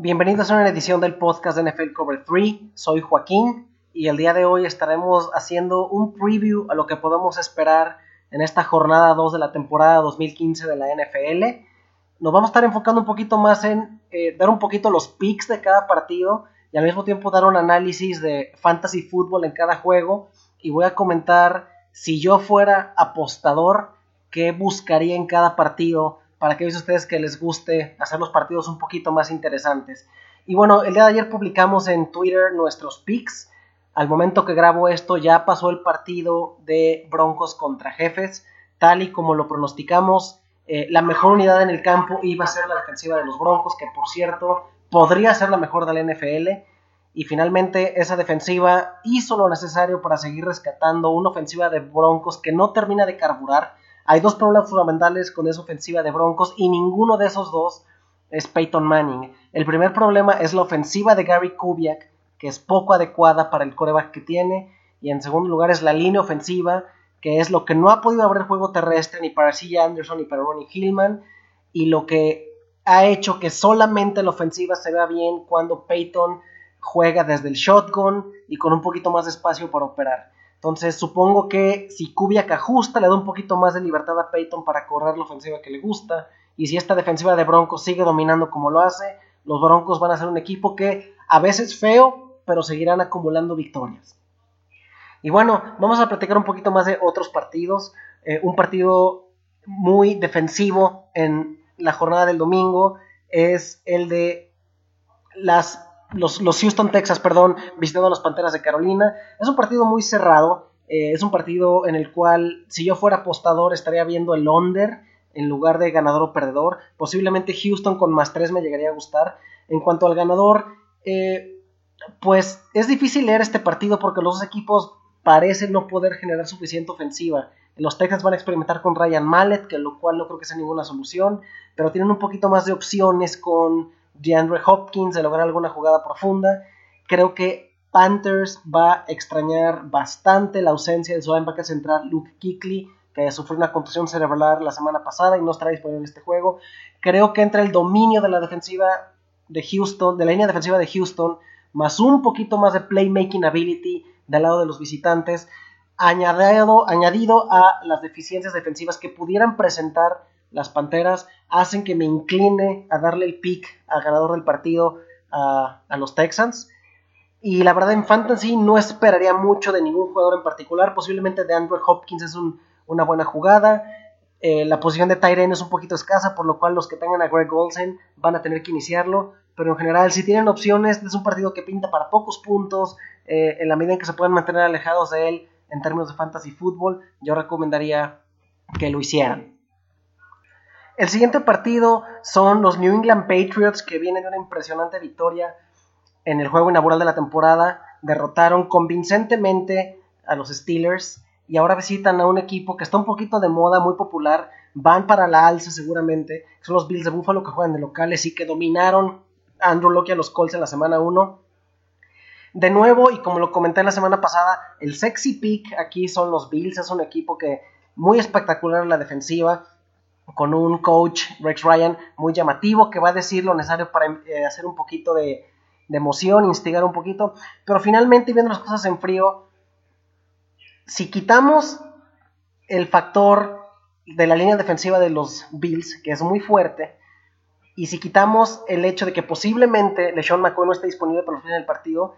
Bienvenidos a una edición del podcast de NFL Cover 3. Soy Joaquín y el día de hoy estaremos haciendo un preview a lo que podemos esperar en esta jornada 2 de la temporada 2015 de la NFL. Nos vamos a estar enfocando un poquito más en eh, dar un poquito los picks de cada partido y al mismo tiempo dar un análisis de fantasy fútbol en cada juego y voy a comentar si yo fuera apostador qué buscaría en cada partido para aquellos de ustedes que les guste hacer los partidos un poquito más interesantes. Y bueno, el día de ayer publicamos en Twitter nuestros picks. Al momento que grabo esto ya pasó el partido de Broncos contra Jefes, tal y como lo pronosticamos. Eh, la mejor unidad en el campo iba a ser la defensiva de los Broncos, que por cierto podría ser la mejor de la NFL. Y finalmente esa defensiva hizo lo necesario para seguir rescatando una ofensiva de Broncos que no termina de carburar hay dos problemas fundamentales con esa ofensiva de Broncos y ninguno de esos dos es Peyton Manning. El primer problema es la ofensiva de Gary Kubiak, que es poco adecuada para el coreback que tiene. Y en segundo lugar es la línea ofensiva, que es lo que no ha podido abrir juego terrestre ni para C.J. Anderson ni para Ronnie Hillman. Y lo que ha hecho que solamente la ofensiva se vea bien cuando Peyton juega desde el shotgun y con un poquito más de espacio para operar. Entonces supongo que si Kubiak ajusta, le da un poquito más de libertad a Peyton para correr la ofensiva que le gusta. Y si esta defensiva de Broncos sigue dominando como lo hace, los Broncos van a ser un equipo que a veces feo, pero seguirán acumulando victorias. Y bueno, vamos a platicar un poquito más de otros partidos. Eh, un partido muy defensivo en la jornada del domingo es el de las los, Houston Texas, perdón, visitando a los Panteras de Carolina. Es un partido muy cerrado. Eh, es un partido en el cual, si yo fuera apostador, estaría viendo el under en lugar de ganador o perdedor. Posiblemente Houston con más 3 me llegaría a gustar. En cuanto al ganador, eh, pues es difícil leer este partido porque los dos equipos parecen no poder generar suficiente ofensiva. Los Texas van a experimentar con Ryan Mallet, que lo cual no creo que sea ninguna solución, pero tienen un poquito más de opciones con DeAndre Hopkins de lograr alguna jugada profunda. Creo que Panthers va a extrañar bastante la ausencia de su linebacker central Luke Kuechly, que sufrió una contusión cerebral la semana pasada y no estará disponible en este juego. Creo que entre el dominio de la defensiva de Houston, de la línea defensiva de Houston, más un poquito más de playmaking ability del lado de los visitantes, añadido, añadido a las deficiencias defensivas que pudieran presentar las Panteras hacen que me incline a darle el pick al ganador del partido a, los Texans. Y la verdad en Fantasy no esperaría mucho de ningún jugador en particular. Posiblemente de Andrew Hopkins es una buena jugada. Eh, la posición de Tyren es un poquito escasa, por lo cual los que tengan a Greg Olsen van a tener que iniciarlo. Pero en general, si tienen opciones, es un partido que pinta para pocos puntos. Eh, en la medida en que se puedan mantener alejados de él en términos de fantasy fútbol, yo recomendaría que lo hicieran. El siguiente partido son los New England Patriots que vienen de una impresionante victoria en el juego inaugural de la temporada. Derrotaron convincentemente a los Steelers y ahora visitan a un equipo que está un poquito de moda, muy popular. Van para la alza seguramente. Son los Bills de Buffalo que juegan de locales y que dominaron a Andrew Locke y a los Colts en la semana 1. De nuevo, y como lo comenté la semana pasada, el sexy pick aquí son los Bills. Es un equipo que muy espectacular en la defensiva con un coach, Rex Ryan, muy llamativo, que va a decir lo necesario para eh, hacer un poquito de, emoción, instigar un poquito. Pero finalmente, viendo las cosas en frío, si quitamos el factor de la línea defensiva de los Bills, que es muy fuerte, y si quitamos el hecho de que posiblemente LeSean McCoy no esté disponible para el fin del partido,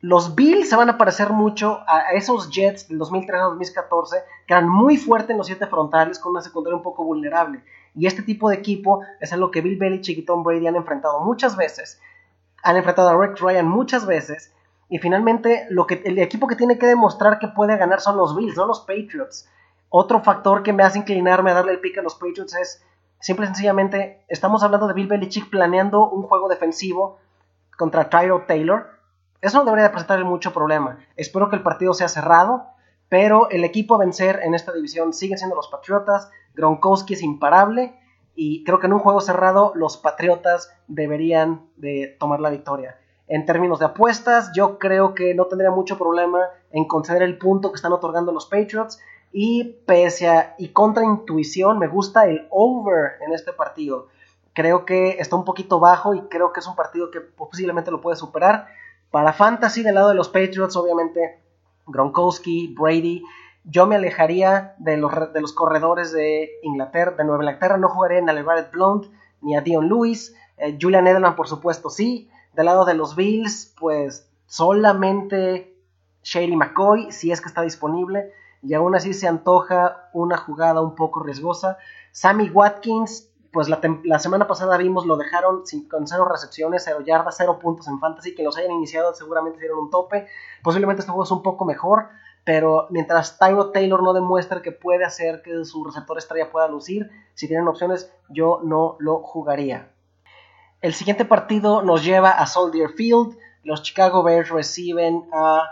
los Bills se van a parecer mucho a esos Jets del 2013 a 2014, que eran muy fuertes en los siete frontales, con una secundaria un poco vulnerable. Y este tipo de equipo es algo que Bill Belichick y Tom Brady han enfrentado muchas veces. Han enfrentado a Rex Ryan muchas veces. Y finalmente, lo que, el equipo que tiene que demostrar que puede ganar son los Bills, no los Patriots. Otro factor que me hace inclinarme a darle el pick a los Patriots es, simple y sencillamente, estamos hablando de Bill Belichick planeando un juego defensivo contra Tyro Taylor eso no debería de presentar mucho problema. Espero que el partido sea cerrado, pero el equipo a vencer en esta división sigue siendo los Patriotas. Gronkowski es imparable y creo que en un juego cerrado los Patriotas deberían de tomar la victoria. En términos de apuestas, yo creo que no tendría mucho problema en conceder el punto que están otorgando los Patriots. Y pese a y contra intuición, me gusta el over en este partido. creo que está un poquito bajo y creo que es un partido que posiblemente lo puede superar. Para Fantasy, del lado de los Patriots, obviamente Gronkowski, Brady, yo me alejaría de los, de los corredores de Inglaterra, de Nueva Inglaterra, no jugaría en Alvarez Blount ni a Dion Lewis, eh, Julian Edelman por supuesto sí, del lado de los Bills, pues solamente Shady McCoy, si es que está disponible, y aún así se antoja una jugada un poco riesgosa. Sammy Watkins, pues la, semana pasada vimos lo dejaron sin, con cero recepciones, cero yardas, cero puntos en fantasy, que los hayan iniciado seguramente dieron un tope, posiblemente este juego es un poco mejor, pero mientras Tyro Taylor no demuestre que puede hacer que su receptor estrella pueda lucir, si tienen opciones, yo no lo jugaría. El siguiente partido nos lleva a Soldier Field, los Chicago Bears reciben a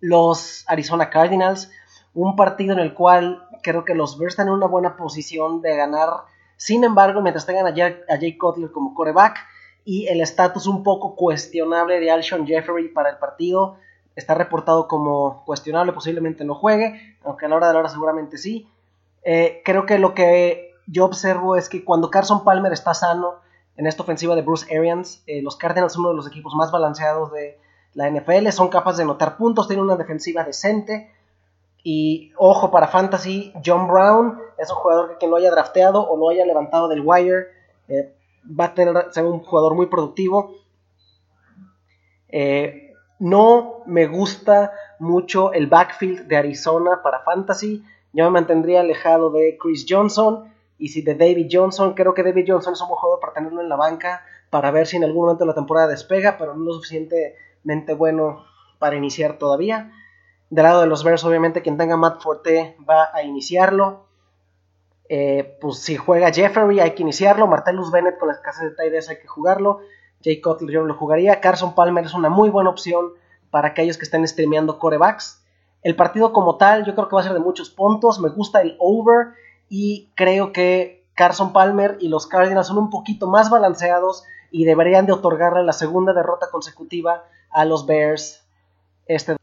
los Arizona Cardinals, un partido en el cual creo que los Bears están en una buena posición de ganar. Sin embargo, mientras tengan a, Jay Cutler como coreback y el estatus un poco cuestionable de Alshon Jeffrey para el partido, está reportado como cuestionable, posiblemente no juegue, aunque a la hora de la hora seguramente sí. Eh, creo que lo que yo observo es que cuando Carson Palmer está sano en esta ofensiva de Bruce Arians, eh, los Cardinals son uno de los equipos más balanceados de la NFL, son capaces de anotar puntos, tienen una defensiva decente, y ojo para Fantasy, John Brown es un jugador que quien lo haya drafteado o lo haya levantado del wire eh, va a tener, ser un jugador muy productivo. Eh, no me gusta mucho el backfield de Arizona para Fantasy. Yo me mantendría alejado de Chris Johnson y si de David Johnson. Creo que David Johnson es un buen jugador para tenerlo en la banca para ver si en algún momento la temporada despega, pero no lo suficientemente bueno para iniciar todavía. Del lado de los Bears, obviamente, quien tenga Matt Forte va a iniciarlo. Eh, pues si juega Jeffrey, hay que iniciarlo. Martellus Bennett con las casas de Tides hay que jugarlo. Jay Cutler yo lo jugaría. Carson Palmer es una muy buena opción para aquellos que estén streameando corebacks. El partido como tal, yo creo que va a ser de muchos puntos. Me gusta el over y creo que Carson Palmer y los Cardinals son un poquito más balanceados y deberían de otorgarle la segunda derrota consecutiva a los Bears este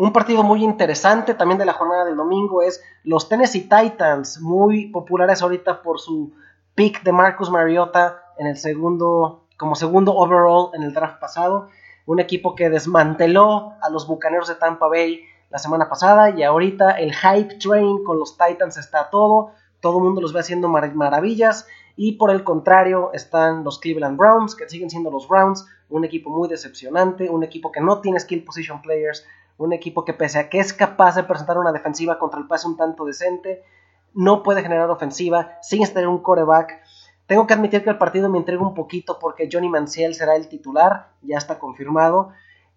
un partido muy interesante también de la jornada del domingo es los Tennessee Titans, muy populares ahorita por su pick de Marcus Mariota en el segundo, como segundo overall en el draft pasado. Un equipo que desmanteló a los Bucaneros de Tampa Bay la semana pasada y ahorita el hype train con los Titans está todo. Todo el mundo los ve haciendo maravillas. Y por el contrario están los Cleveland Browns, que siguen siendo los Browns, un equipo muy decepcionante, un equipo que no tiene skill position players, un equipo que pese a que es capaz de presentar una defensiva contra el pase un tanto decente, no puede generar ofensiva sin tener un coreback. Tengo que admitir que el partido me entrega un poquito porque Johnny Manziel será el titular, ya está confirmado.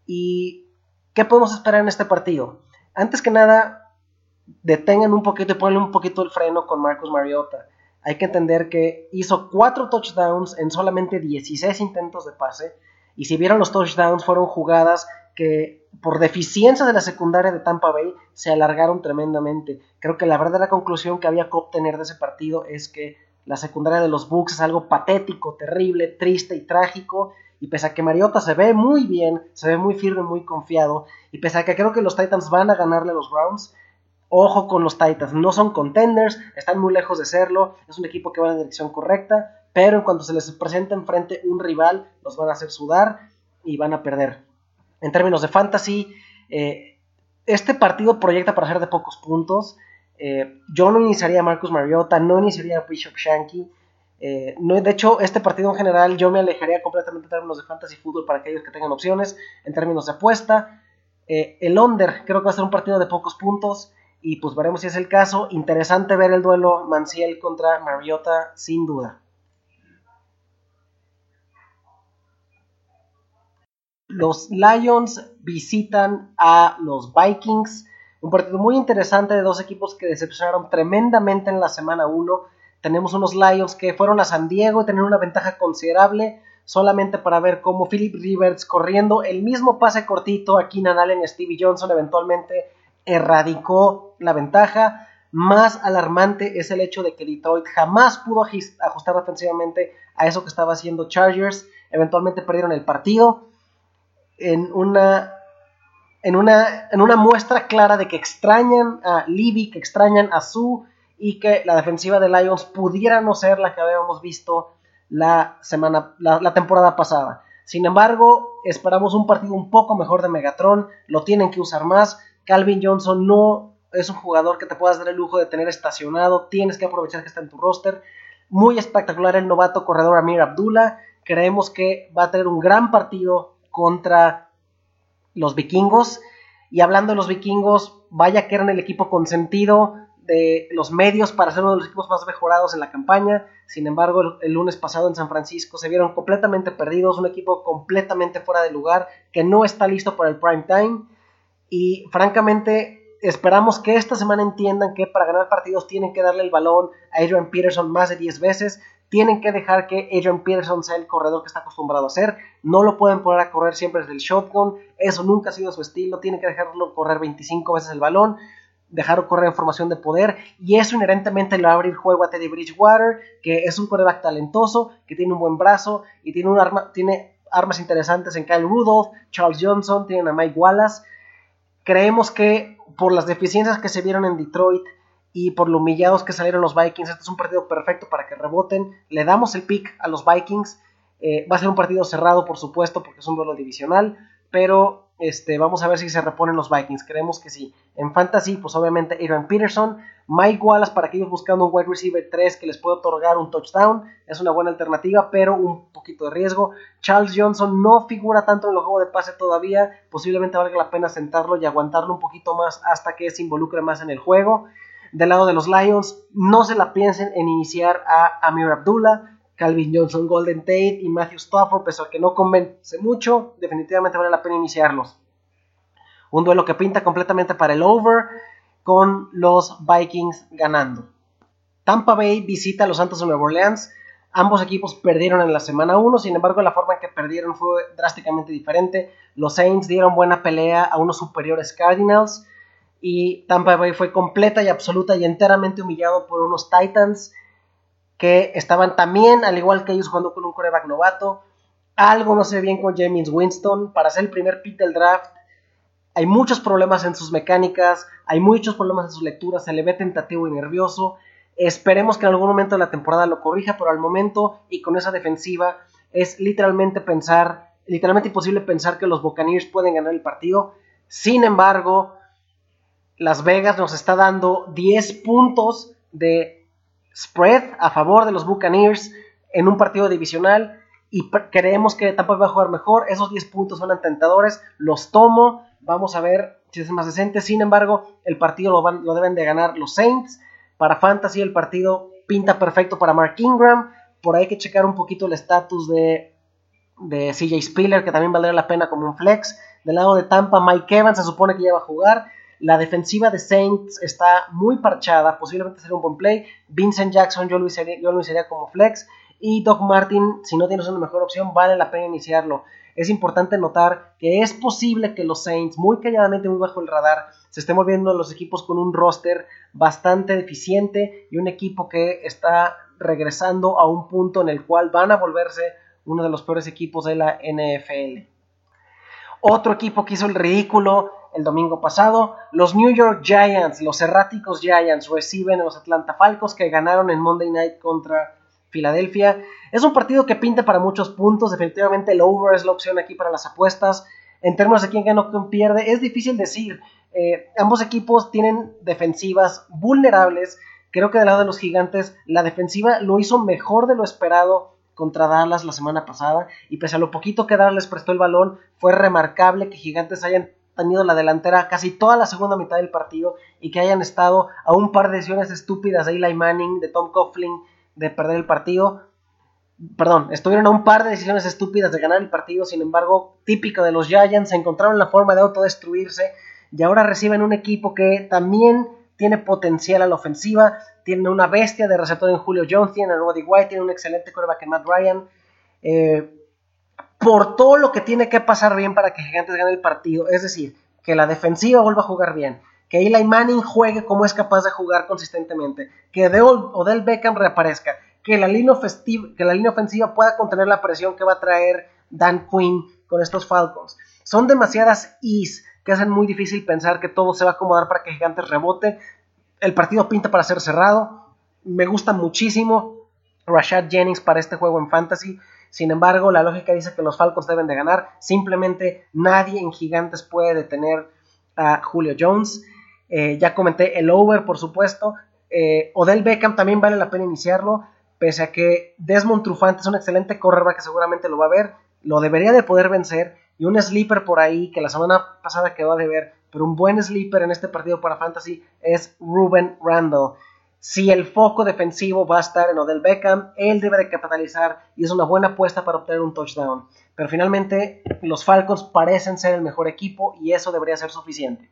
¿Y qué podemos esperar en este partido? Antes que nada, detengan un poquito y ponle un poquito el freno con Marcus Mariota. Hay que entender que hizo 4 touchdowns en solamente 16 intentos de pase. Y si vieron los touchdowns, fueron jugadas que por deficiencia de la secundaria de Tampa Bay se alargaron tremendamente. Creo que la verdadera conclusión que había que obtener de ese partido es que la secundaria de los Bucks es algo patético, terrible, triste y trágico. Y pese a que Mariota se ve muy bien, se ve muy firme, muy confiado, y pese a que creo que los Titans van a ganarle a los Browns, ojo con los Titans, no son contenders, están muy lejos de serlo, es un equipo que va en la dirección correcta, pero en cuanto se les presente enfrente un rival, los van a hacer sudar y van a perder en términos de fantasy. Eh, este partido proyecta para ser de pocos puntos. Eh, yo no iniciaría a Marcus Mariota, no iniciaría a Bishop Shanky. Eh, no, de hecho, este partido en general yo me alejaría completamente en términos de fantasy fútbol para aquellos que tengan opciones. En términos de apuesta, el under creo que va a ser un partido de pocos puntos y pues veremos si es el caso. Interesante ver el duelo Manciel contra Mariota, sin duda. Los Lions visitan a los Vikings. Un partido muy interesante de dos equipos que decepcionaron tremendamente en la semana 1. Tenemos unos Lions que fueron a San Diego y tener una ventaja considerable solamente para ver cómo Philip Rivers corriendo el mismo pase cortito a Keenan Allen y Stevie Johnson eventualmente erradicó la ventaja. Más alarmante es el hecho de que Detroit jamás pudo ajustar defensivamente a eso que estaba haciendo Chargers. Eventualmente perdieron el partido en una, en una, en una muestra clara de que extrañan a Libby, que extrañan a Sue y que la defensiva de Lions pudiera no ser la que habíamos visto la, semana, la, temporada pasada. Sin embargo, esperamos un partido un poco mejor de Megatron, lo tienen que usar más. Calvin Johnson no es un jugador que te puedas dar el lujo de tener estacionado, tienes que aprovechar que está en tu roster. Muy espectacular el novato corredor Amir Abdullah, creemos que va a tener un gran partido contra los vikingos. Y hablando de los vikingos, vaya que eran el equipo consentido de los medios para ser uno de los equipos más mejorados en la campaña. Sin embargo, el, lunes pasado en San Francisco se vieron completamente perdidos, un equipo completamente fuera de lugar, que no está listo para el prime time. Y francamente, esperamos que esta semana entiendan que para ganar partidos tienen que darle el balón a Adrian Peterson más de 10 veces. Tienen que dejar que Adrian Peterson sea el corredor que está acostumbrado a ser. No lo pueden poner a correr siempre desde el shotgun. Eso nunca ha sido su estilo. Tienen que dejarlo correr 25 veces el balón dejar correr en formación de poder y eso inherentemente le va a abrir juego a Teddy Bridgewater, que es un quarterback talentoso, que tiene un buen brazo y tiene, un arma, tiene armas interesantes en Kyle Rudolph, Charles Johnson, tienen a Mike Wallace. Creemos que por las deficiencias que se vieron en Detroit y por lo humillados que salieron los Vikings, este es un partido perfecto para que reboten. Le damos el pick a los Vikings. Eh, va a ser un partido cerrado, por supuesto, porque es un duelo divisional, pero este, vamos a ver si se reponen los Vikings. Creemos que sí. En Fantasy, pues obviamente Aaron Peterson, Mike Wallace para aquellos buscando un wide receiver 3 que les puede otorgar un touchdown. Es una buena alternativa, pero un poquito de riesgo. Charles Johnson no figura tanto en el juego de pase todavía. Posiblemente valga la pena sentarlo y aguantarlo un poquito más hasta que se involucre más en el juego. Del lado de los Lions, no se la piensen en iniciar a Amir Abdullah. Calvin Johnson, Golden Tate y Matthew Stafford, pese a que no convence mucho, definitivamente vale la pena iniciarlos. Un duelo que pinta completamente para el over, con los Vikings ganando. Tampa Bay visita a los Santos de Nueva Orleans. Ambos equipos perdieron en la semana 1, sin embargo la forma en que perdieron fue drásticamente diferente. Los Saints dieron buena pelea a unos superiores Cardinals y Tampa Bay fue completa y absoluta y enteramente humillado por unos Titans que estaban también, al igual que ellos, jugando con un coreback novato. Algo no se ve bien con James Winston. Para ser el primer pick del draft, hay muchos problemas en sus mecánicas, hay muchos problemas en sus lecturas, se le ve tentativo y nervioso. Esperemos que en algún momento de la temporada lo corrija, pero al momento y con esa defensiva es literalmente pensar, literalmente imposible pensar que los Buccaneers pueden ganar el partido. Sin embargo, Las Vegas nos está dando 10 puntos de spread a favor de los Buccaneers en un partido divisional y creemos que Tampa va a jugar mejor. Esos 10 puntos son tentadores, los tomo. Vamos a ver si es más decente. Sin embargo, el partido lo, deben de ganar los Saints. Para Fantasy, el partido pinta perfecto para Mark Ingram. Por ahí hay que checar un poquito el estatus de, de CJ Spiller, que también valdría la pena como un flex. Del lado de Tampa, Mike Evans se supone que ya va a jugar. La defensiva de Saints está muy parchada, posiblemente sería un buen play. Vincent Jackson yo lo usaría, como flex. Y Doc Martin, si no tienes una mejor opción, vale la pena iniciarlo. Es importante notar que es posible que los Saints, muy calladamente, muy bajo el radar, se estén volviendo los equipos con un roster bastante deficiente y un equipo que está regresando a un punto en el cual van a volverse uno de los peores equipos de la NFL. Otro equipo que hizo el ridículo el domingo pasado. Los New York Giants, los erráticos Giants, reciben a los Atlanta Falcons que ganaron en Monday Night contra Filadelfia. Es un partido que pinta para muchos puntos. Definitivamente el over es la opción aquí para las apuestas. En términos de quién gana o quién pierde, es difícil decir. Eh, ambos equipos tienen defensivas vulnerables. Creo que del lado de los gigantes, la defensiva lo hizo mejor de lo esperado contra Dallas la semana pasada. Y pese a lo poquito que Dallas prestó el balón, fue remarcable que gigantes hayan tenido la delantera casi toda la segunda mitad del partido y que hayan estado a un par de decisiones estúpidas de Eli Manning, de Tom Coughlin, de perder el partido. Perdón, estuvieron a un par de decisiones estúpidas de ganar el partido, sin embargo, típico de los Giants, encontraron la forma de autodestruirse y ahora reciben un equipo que también tiene potencial a la ofensiva, tiene una bestia de receptor en Julio Jones, tiene a Roddy White, tiene un excelente coreback en Matt Ryan. Eh, por todo lo que tiene que pasar bien para que Gigantes gane el partido. Es decir, que la defensiva vuelva a jugar bien, que Eli Manning juegue como es capaz de jugar consistentemente, que Odell Beckham reaparezca, que la, línea que la línea ofensiva pueda contener la presión que va a traer Dan Quinn con estos Falcons. Son demasiadas is que hacen muy difícil pensar que todo se va a acomodar para que Gigantes rebote. El partido pinta para ser cerrado. Me gusta muchísimo Rashad Jennings para este juego en fantasy. Sin embargo, la lógica dice que los Falcons deben de ganar. Simplemente nadie en Gigantes puede detener a Julio Jones. Eh, ya comenté el over, por supuesto. Eh, Odell Beckham también vale la pena iniciarlo. Pese a que Desmond Trufant es un excelente corredor que seguramente lo va a ver. Lo debería de poder vencer. Y un sleeper por ahí que la semana pasada quedó a deber. Pero un buen sleeper en este partido para Fantasy es Ruben Randall. Si el foco defensivo va a estar en Odell Beckham, él debe de capitalizar y es una buena apuesta para obtener un touchdown. Pero finalmente los Falcons parecen ser el mejor equipo y eso debería ser suficiente.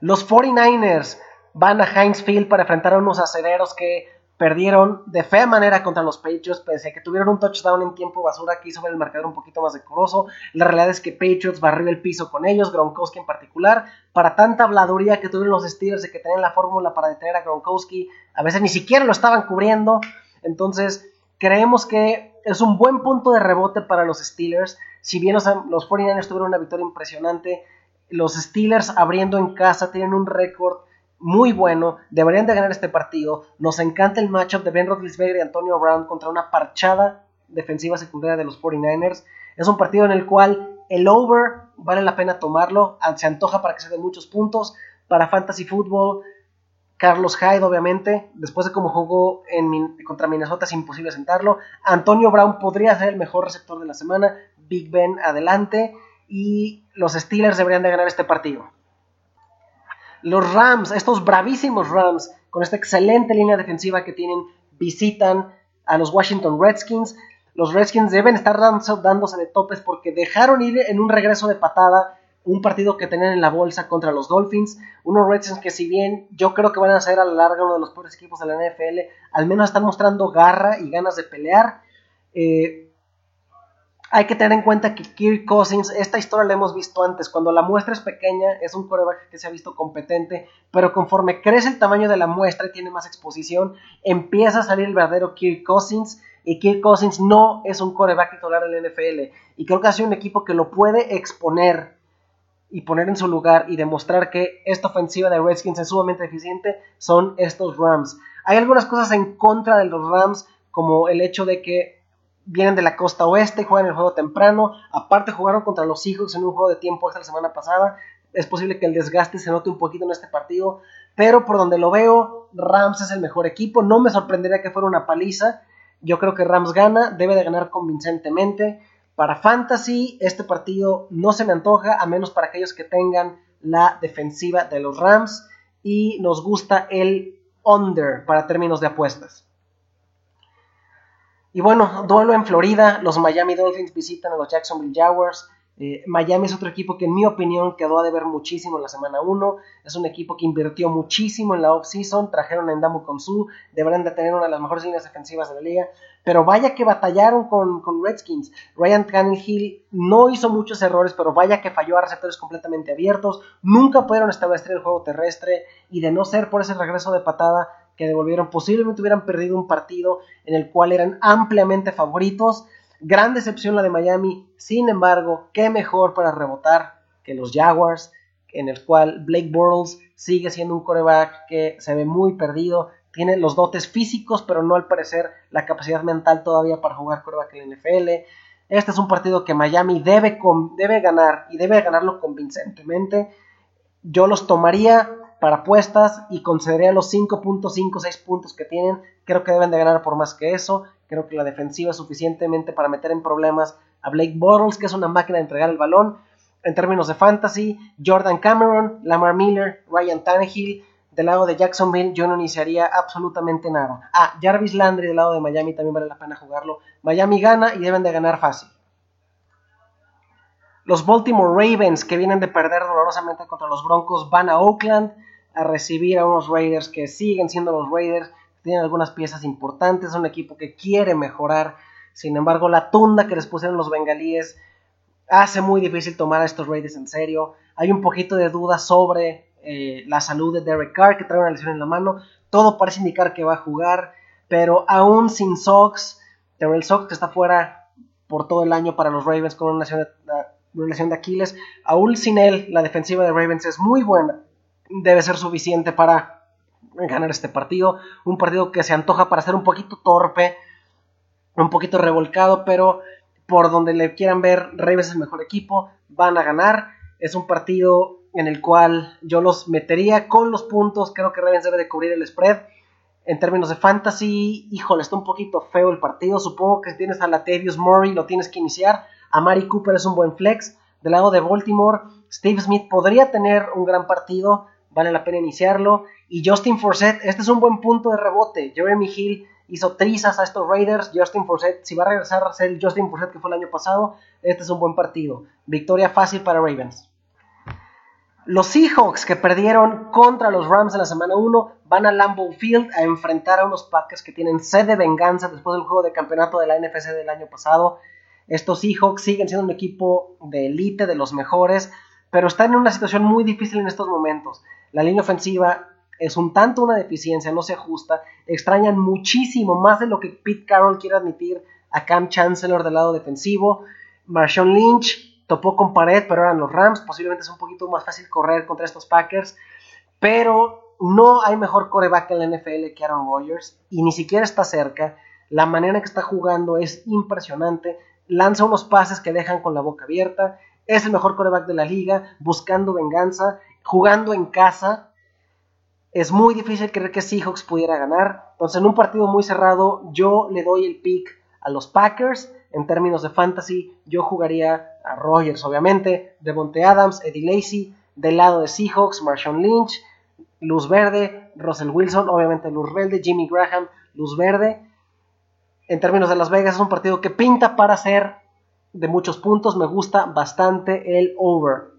Los 49ers van a Heinz Field para enfrentar a unos acereros que perdieron de fea manera contra los Patriots, pese a que tuvieron un touchdown en tiempo basura que hizo ver el marcador un poquito más decoroso. La realidad es que Patriots barrió el piso con ellos, Gronkowski en particular. Para tanta habladuría que tuvieron los Steelers de que tenían la fórmula para detener a Gronkowski, a veces ni siquiera lo estaban cubriendo. Entonces, creemos que es un buen punto de rebote para los Steelers. Si bien los, los 49ers tuvieron una victoria impresionante, los Steelers abriendo en casa tienen un récord muy bueno, deberían de ganar este partido. Nos encanta el matchup de Ben Roethlisberger y Antonio Brown contra una parchada defensiva secundaria de los 49ers. Es un partido en el cual el over vale la pena tomarlo, se antoja para que se den muchos puntos. Para Fantasy Football, Carlos Hyde, obviamente, después de cómo jugó en, contra Minnesota, es imposible sentarlo. Antonio Brown podría ser el mejor receptor de la semana. Big Ben adelante. Y los Steelers deberían de ganar este partido. Los Rams, estos bravísimos Rams, con esta excelente línea defensiva que tienen, visitan a los Washington Redskins. Los Redskins deben estar dándose de topes porque dejaron ir en un regreso de patada un partido que tenían en la bolsa contra los Dolphins. Unos Redskins que si bien yo creo que van a ser a la larga uno de los peores equipos de la NFL, al menos están mostrando garra y ganas de pelear. Eh, hay que tener en cuenta que Kirk Cousins, esta historia la hemos visto antes, cuando la muestra es pequeña, es un coreback que se ha visto competente, pero conforme crece el tamaño de la muestra y tiene más exposición, empieza a salir el verdadero Kirk Cousins, y Kirk Cousins no es un coreback titular la NFL, y creo que ha sido un equipo que lo puede exponer y poner en su lugar y demostrar que esta ofensiva de Redskins es sumamente eficiente, son estos Rams. Hay algunas cosas en contra de los Rams, como el hecho de que vienen de la costa oeste, juegan el juego temprano, aparte jugaron contra los Seahawks en un juego de tiempo esta semana pasada, es posible que el desgaste se note un poquito en este partido, pero por donde lo veo, Rams es el mejor equipo, no me sorprendería que fuera una paliza, yo creo que Rams gana, debe de ganar convincentemente, para Fantasy este partido no se me antoja, a menos para aquellos que tengan la defensiva de los Rams, y nos gusta el under para términos de apuestas. Y bueno, duelo en Florida, los Miami Dolphins visitan a los Jacksonville Jaguars. Eh, Miami es otro equipo que en mi opinión quedó a deber muchísimo en la semana 1. Es un equipo que invirtió muchísimo en la off-season. Trajeron a Endamu Su. Deberán de tener una de las mejores líneas defensivas de la liga. Pero vaya que batallaron con, con Redskins. Ryan Tannehill no hizo muchos errores, pero vaya que falló a receptores completamente abiertos. Nunca pudieron establecer el juego terrestre. Y de no ser por ese regreso de patada, que devolvieron, posiblemente hubieran perdido un partido en el cual eran ampliamente favoritos. Gran decepción la de Miami, sin embargo, qué mejor para rebotar que los Jaguars, en el cual Blake Bortles sigue siendo un coreback que se ve muy perdido, tiene los dotes físicos, pero no al parecer la capacidad mental todavía para jugar coreback en la NFL. Este es un partido que Miami debe, debe ganar y debe ganarlo convincentemente. Yo los tomaría para apuestas y concedería los 5.56 puntos que tienen. Creo que deben de ganar por más que eso. Creo que la defensiva es suficientemente para meter en problemas a Blake Bortles, que es una máquina de entregar el balón. En términos de fantasy, Jordan Cameron, Lamar Miller, Ryan Tannehill. Del lado de Jacksonville yo no iniciaría absolutamente nada. Ah, Jarvis Landry del lado de Miami también vale la pena jugarlo. Miami gana y deben de ganar fácil. Los Baltimore Ravens, que vienen de perder dolorosamente contra los Broncos, van a Oakland a recibir a unos Raiders que siguen siendo los Raiders, tienen algunas piezas importantes, es un equipo que quiere mejorar, sin embargo la tunda que les pusieron los bengalíes hace muy difícil tomar a estos Raiders en serio, hay un poquito de duda sobre eh, la salud de Derek Carr que trae una lesión en la mano, todo parece indicar que va a jugar, pero aún sin Sox, Terrell Sox que está fuera por todo el año para los Ravens con una lesión una lesión de Aquiles, aún sin él la defensiva de Ravens es muy buena, debe ser suficiente para ganar este partido. Un partido que se antoja para ser un poquito torpe, un poquito revolcado, pero por donde le quieran ver, Ravens es el mejor equipo, van a ganar. Es un partido en el cual yo los metería con los puntos. Creo que Ravens debe de cubrir el spread. En términos de fantasy, híjole, está un poquito feo el partido. Supongo que si tienes a Latavius Murray, lo tienes que iniciar. A Mari Cooper es un buen flex. Del lado de Baltimore, Steve Smith podría tener un gran partido. Vale la pena iniciarlo. Y Justin Forsett, este es un buen punto de rebote. Jeremy Hill hizo trizas a estos Raiders. Justin Forsett, si va a regresar a ser el Justin Forsett que fue el año pasado, este es un buen partido. Victoria fácil para Ravens. Los Seahawks que perdieron contra los Rams en la semana 1 van a Lambeau Field a enfrentar a unos Packers que tienen sed de venganza después del juego de campeonato de la NFC del año pasado. Estos Seahawks siguen siendo un equipo de élite, de los mejores, pero están en una situación muy difícil en estos momentos. La línea ofensiva es un tanto una deficiencia, no se ajusta. Extrañan muchísimo, más de lo que Pete Carroll quiere admitir, a Cam Chancellor del lado defensivo. Marshawn Lynch topó con pared, pero eran los Rams. Posiblemente es un poquito más fácil correr contra estos Packers. Pero no hay mejor coreback en la NFL que Aaron Rodgers. Y ni siquiera está cerca. La manera en que está jugando es impresionante. Lanza unos pases que dejan con la boca abierta. Es el mejor coreback de la liga. Buscando venganza. Jugando en casa. Es muy difícil creer que Seahawks pudiera ganar. Entonces, en un partido muy cerrado, yo le doy el pick a los Packers en términos de fantasy, yo jugaría a Rogers, obviamente, Devonte Adams, Eddie Lacey, del lado de Seahawks, Marshawn Lynch, Luz Verde, Russell Wilson, obviamente Luz Verde, Jimmy Graham, Luz Verde. En términos de Las Vegas, es un partido que pinta para ser de muchos puntos. Me gusta bastante el over.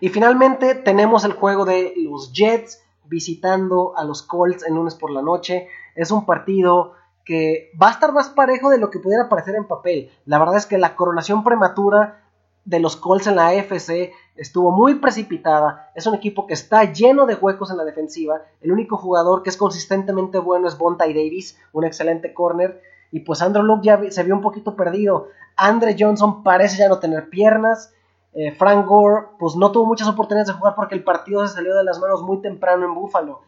Y finalmente tenemos el juego de los Jets visitando a los Colts el lunes por la noche. Es un partido que va a estar más parejo de lo que pudiera parecer en papel. La verdad es que la coronación prematura de los Colts en la AFC estuvo muy precipitada. Es un equipo que está lleno de huecos en la defensiva. El único jugador que es consistentemente bueno es Bontai Davis, un excelente corner. Y pues Andrew Luke ya se vio un poquito perdido. Andre Johnson parece ya no tener piernas. Eh, Frank Gore pues no tuvo muchas oportunidades de jugar porque el partido se salió de las manos muy temprano en Buffalo.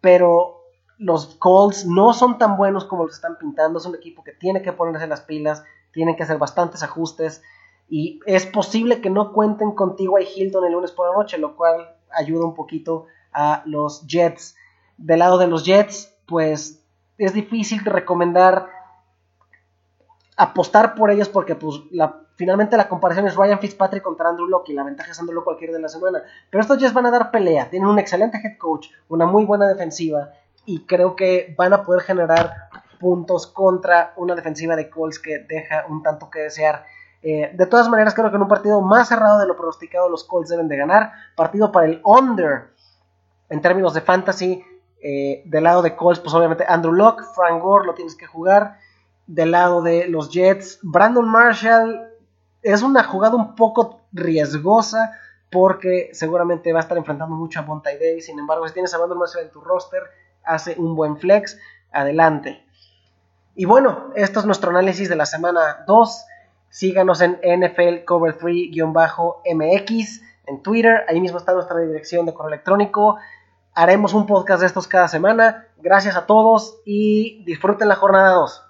Pero los Colts no son tan buenos como los están pintando. Es un equipo que tiene que ponerse las pilas, tiene que hacer bastantes ajustes. Y es posible que no cuenten con T.Y. Hilton el lunes por la noche, lo cual ayuda un poquito a los Jets. Del lado de los Jets, pues es difícil recomendar apostar por ellos porque pues la, finalmente la comparación es Ryan Fitzpatrick contra Andrew Locke y la ventaja es Andrew Locke cualquier de la semana. Pero estos Jets van a dar pelea, tienen un excelente head coach, una muy buena defensiva y creo que van a poder generar puntos contra una defensiva de Colts que deja un tanto que desear. Eh, de todas maneras, creo que en un partido más cerrado de lo pronosticado, los Colts deben de ganar. Partido para el under en términos de fantasy. Eh, del lado de Colts, pues obviamente Andrew Locke, Frank Gore lo tienes que jugar. Del lado de los Jets, Brandon Marshall es una jugada un poco riesgosa porque seguramente va a estar enfrentando mucho a Monty Davis. Sin embargo, si tienes a Brandon Marshall en tu roster, hace un buen flex, adelante. Y bueno, esto es nuestro análisis de la semana 2. Síganos en NFL Cover 3-MX en Twitter. Ahí mismo está nuestra dirección de correo electrónico. Haremos un podcast de estos cada semana. Gracias a todos y disfruten la jornada 2.